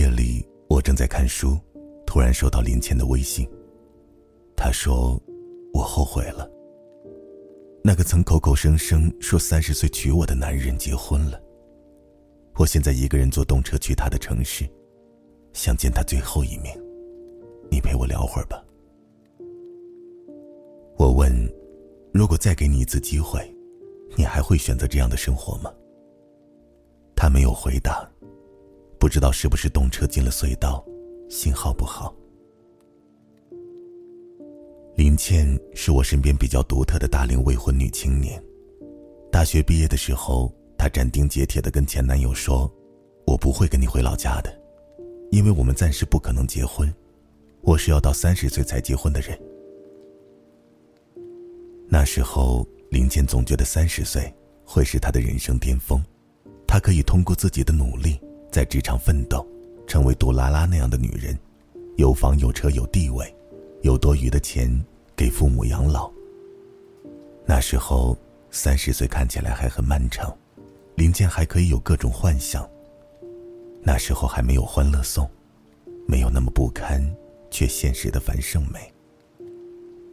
夜里，我正在看书，突然收到林倩的微信。她说：“我后悔了。那个曾口口声声说三十岁娶我的男人结婚了。我现在一个人坐动车去他的城市，想见他最后一面。你陪我聊会儿吧。”我问：“如果再给你一次机会，你还会选择这样的生活吗？”他没有回答。不知道是不是动车进了隧道，信号不好。林倩是我身边比较独特的大龄未婚女青年。大学毕业的时候，她斩钉截铁的跟前男友说：“我不会跟你回老家的，因为我们暂时不可能结婚，我是要到三十岁才结婚的人。”那时候，林倩总觉得三十岁会是她的人生巅峰，她可以通过自己的努力。在职场奋斗，成为杜拉拉那样的女人，有房有车有地位，有多余的钱给父母养老。那时候三十岁看起来还很漫长，林健还可以有各种幻想。那时候还没有《欢乐颂》，没有那么不堪却现实的樊胜美。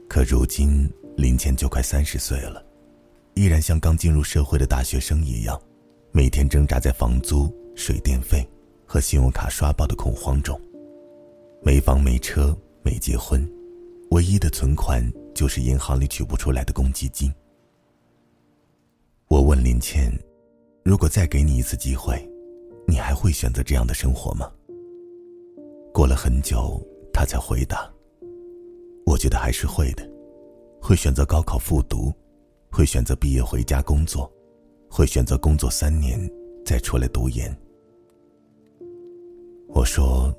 可如今林健就快三十岁了，依然像刚进入社会的大学生一样，每天挣扎在房租。水电费和信用卡刷爆的恐慌中，没房没车没结婚，唯一的存款就是银行里取不出来的公积金。我问林倩：“如果再给你一次机会，你还会选择这样的生活吗？”过了很久，她才回答：“我觉得还是会的，会选择高考复读，会选择毕业回家工作，会选择工作三年再出来读研。”我说：“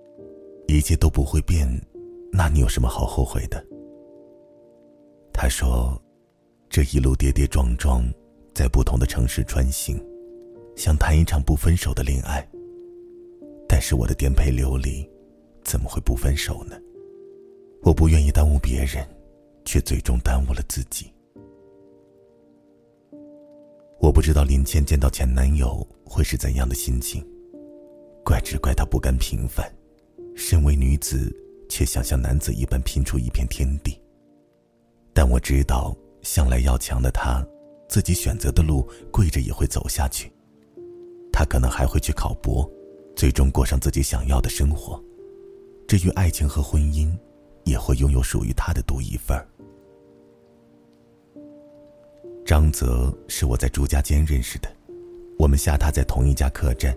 一切都不会变，那你有什么好后悔的？”他说：“这一路跌跌撞撞，在不同的城市穿行，想谈一场不分手的恋爱。但是我的颠沛流离，怎么会不分手呢？我不愿意耽误别人，却最终耽误了自己。我不知道林倩见到前男友会是怎样的心情。”怪只怪她不甘平凡，身为女子，却想像男子一般拼出一片天地。但我知道，向来要强的她，自己选择的路，跪着也会走下去。她可能还会去考博，最终过上自己想要的生活。至于爱情和婚姻，也会拥有属于她的独一份儿。张泽是我在朱家尖认识的，我们下榻在同一家客栈。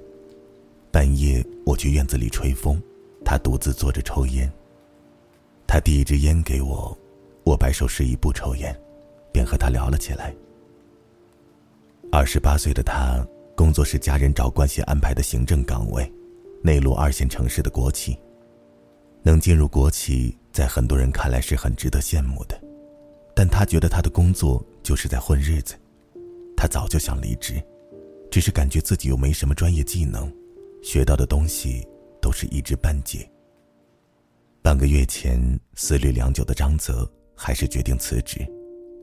半夜，我去院子里吹风，他独自坐着抽烟。他递一支烟给我，我摆手示意不抽烟，便和他聊了起来。二十八岁的他，工作是家人找关系安排的行政岗位，内陆二线城市的国企。能进入国企，在很多人看来是很值得羡慕的，但他觉得他的工作就是在混日子。他早就想离职，只是感觉自己又没什么专业技能。学到的东西都是一知半解。半个月前，思虑良久的张泽还是决定辞职，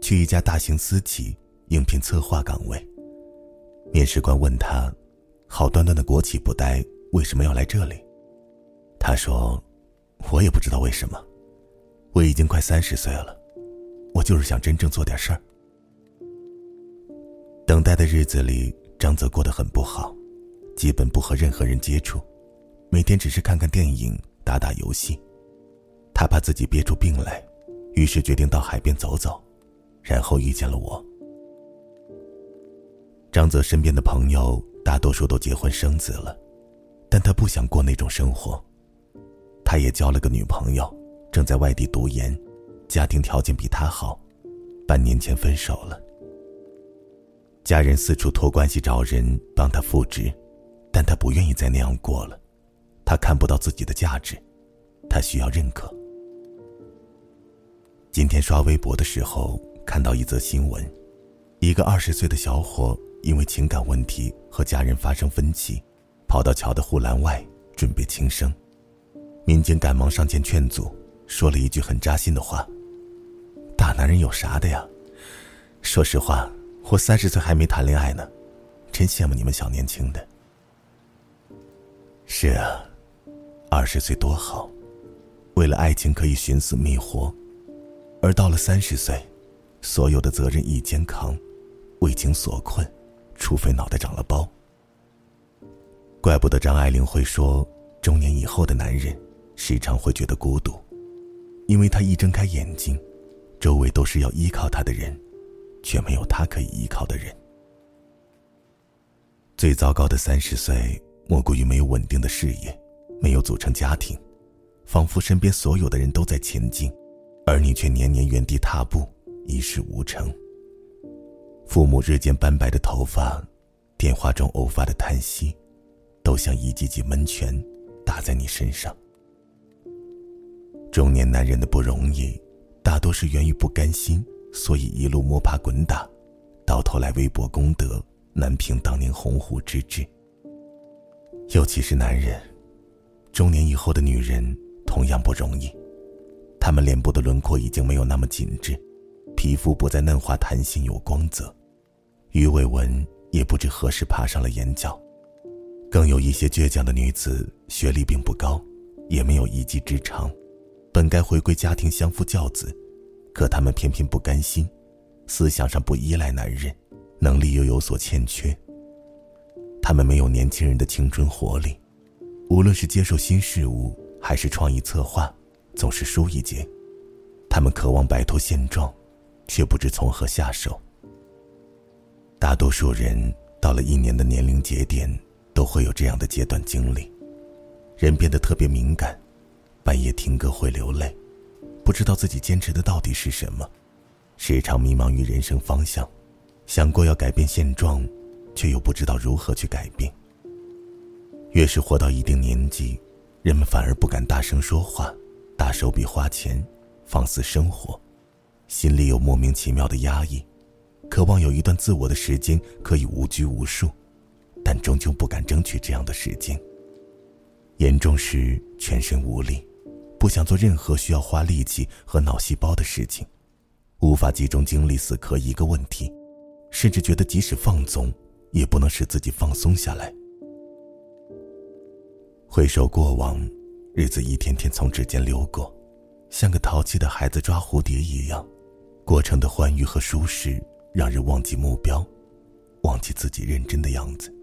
去一家大型私企应聘策划岗位。面试官问他：“好端端的国企不待，为什么要来这里？”他说：“我也不知道为什么，我已经快三十岁了，我就是想真正做点事儿。”等待的日子里，张泽过得很不好。基本不和任何人接触，每天只是看看电影、打打游戏。他怕自己憋出病来，于是决定到海边走走，然后遇见了我。张泽身边的朋友大多数都结婚生子了，但他不想过那种生活。他也交了个女朋友，正在外地读研，家庭条件比他好，半年前分手了。家人四处托关系找人帮他复职。但他不愿意再那样过了，他看不到自己的价值，他需要认可。今天刷微博的时候看到一则新闻，一个二十岁的小伙因为情感问题和家人发生分歧，跑到桥的护栏外准备轻生，民警赶忙上前劝阻，说了一句很扎心的话：“大男人有啥的呀？说实话，我三十岁还没谈恋爱呢，真羡慕你们小年轻的。”是啊，二十岁多好，为了爱情可以寻死觅活，而到了三十岁，所有的责任一肩扛，为情所困，除非脑袋长了包。怪不得张爱玲会说，中年以后的男人时常会觉得孤独，因为他一睁开眼睛，周围都是要依靠他的人，却没有他可以依靠的人。最糟糕的三十岁，莫过于没有稳定的事业，没有组成家庭，仿佛身边所有的人都在前进，而你却年年原地踏步，一事无成。父母日渐斑白的头发，电话中偶发的叹息，都像一记记闷拳，打在你身上。中年男人的不容易，大多是源于不甘心，所以一路摸爬滚打，到头来微薄功德。难平当年鸿鹄之志。尤其是男人，中年以后的女人同样不容易。她们脸部的轮廓已经没有那么紧致，皮肤不再嫩滑弹性有光泽，鱼尾纹也不知何时爬上了眼角。更有一些倔强的女子，学历并不高，也没有一技之长，本该回归家庭相夫教子，可她们偏偏不甘心，思想上不依赖男人。能力又有所欠缺。他们没有年轻人的青春活力，无论是接受新事物还是创意策划，总是输一截。他们渴望摆脱现状，却不知从何下手。大多数人到了一年的年龄节点，都会有这样的阶段经历：人变得特别敏感，半夜听歌会流泪，不知道自己坚持的到底是什么，时常迷茫于人生方向。想过要改变现状，却又不知道如何去改变。越是活到一定年纪，人们反而不敢大声说话，大手笔花钱，放肆生活，心里有莫名其妙的压抑，渴望有一段自我的时间可以无拘无束，但终究不敢争取这样的时间。严重时全身无力，不想做任何需要花力气和脑细胞的事情，无法集中精力死磕一个问题。甚至觉得，即使放纵，也不能使自己放松下来。回首过往，日子一天天从指尖流过，像个淘气的孩子抓蝴蝶一样，过程的欢愉和舒适让人忘记目标，忘记自己认真的样子。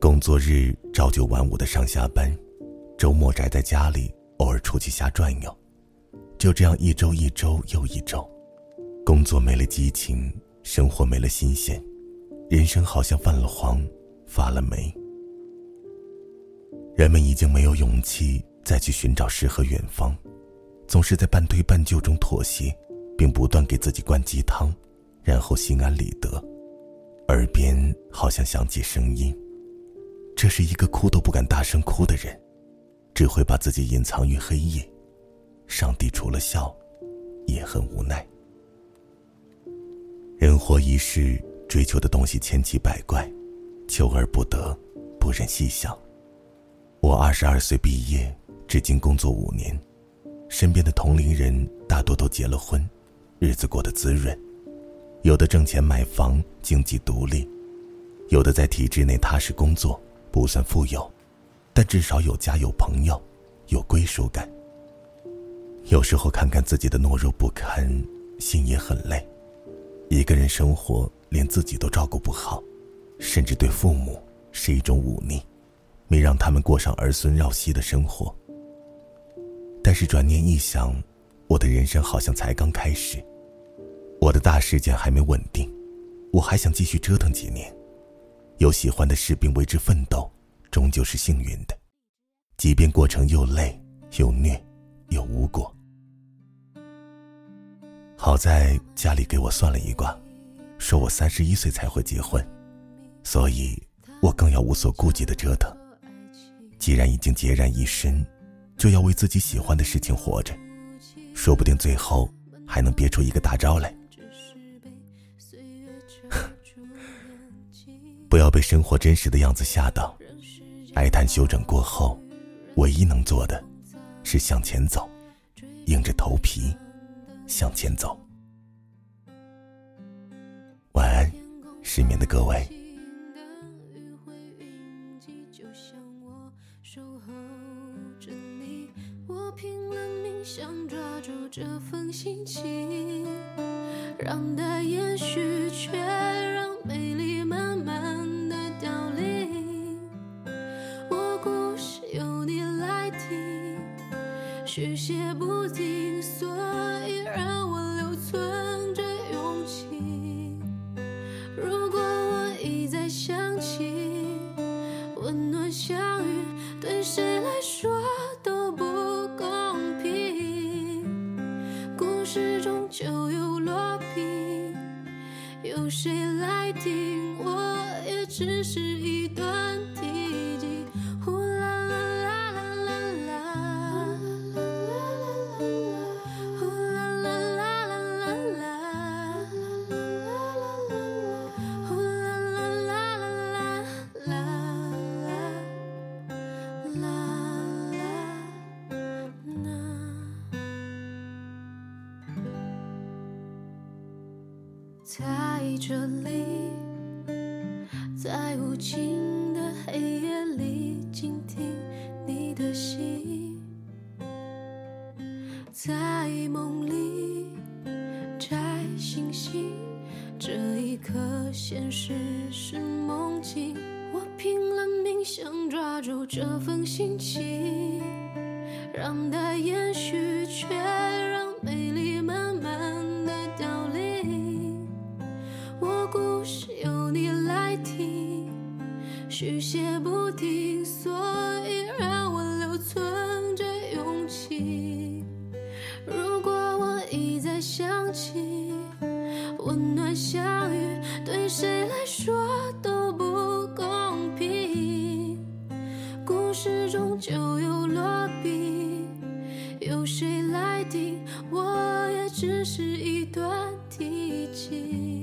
工作日朝九晚五的上下班，周末宅在家里，偶尔出去瞎转悠，就这样一周一周又一周。工作没了激情，生活没了新鲜，人生好像泛了黄，发了霉。人们已经没有勇气再去寻找诗和远方，总是在半推半就中妥协，并不断给自己灌鸡汤，然后心安理得。耳边好像响起声音，这是一个哭都不敢大声哭的人，只会把自己隐藏于黑夜。上帝除了笑，也很无奈。人活一世，追求的东西千奇百怪，求而不得，不忍细想。我二十二岁毕业，至今工作五年，身边的同龄人大多都结了婚，日子过得滋润，有的挣钱买房，经济独立；有的在体制内踏实工作，不算富有，但至少有家有朋友，有归属感。有时候看看自己的懦弱不堪，心也很累。一个人生活，连自己都照顾不好，甚至对父母是一种忤逆，没让他们过上儿孙绕膝的生活。但是转念一想，我的人生好像才刚开始，我的大事件还没稳定，我还想继续折腾几年。有喜欢的事并为之奋斗，终究是幸运的，即便过程又累又虐又无果。好在家里给我算了一卦，说我三十一岁才会结婚，所以我更要无所顾忌的折腾。既然已经孑然一身，就要为自己喜欢的事情活着，说不定最后还能憋出一个大招来。不要被生活真实的样子吓到，哀叹休整过后，唯一能做的，是向前走，硬着头皮。向前走。晚安失眠的各位。就像我守候着你。我拼了命想抓住这份心情让他延续却让美丽慢谁来说？都不公平，故事终究有落笔，有谁来听？我也只是一段在这里，在无尽的黑夜里倾听你的心，在梦里摘星星，这一刻现实是梦境。我拼了命想抓住这份心情，让它延续，却让故事由你来听续写不停，所以让我留存着勇气。如果我一再想起，温暖相遇对谁来说都不公平。故事终究有落笔，有谁来听？我也只是一段提及。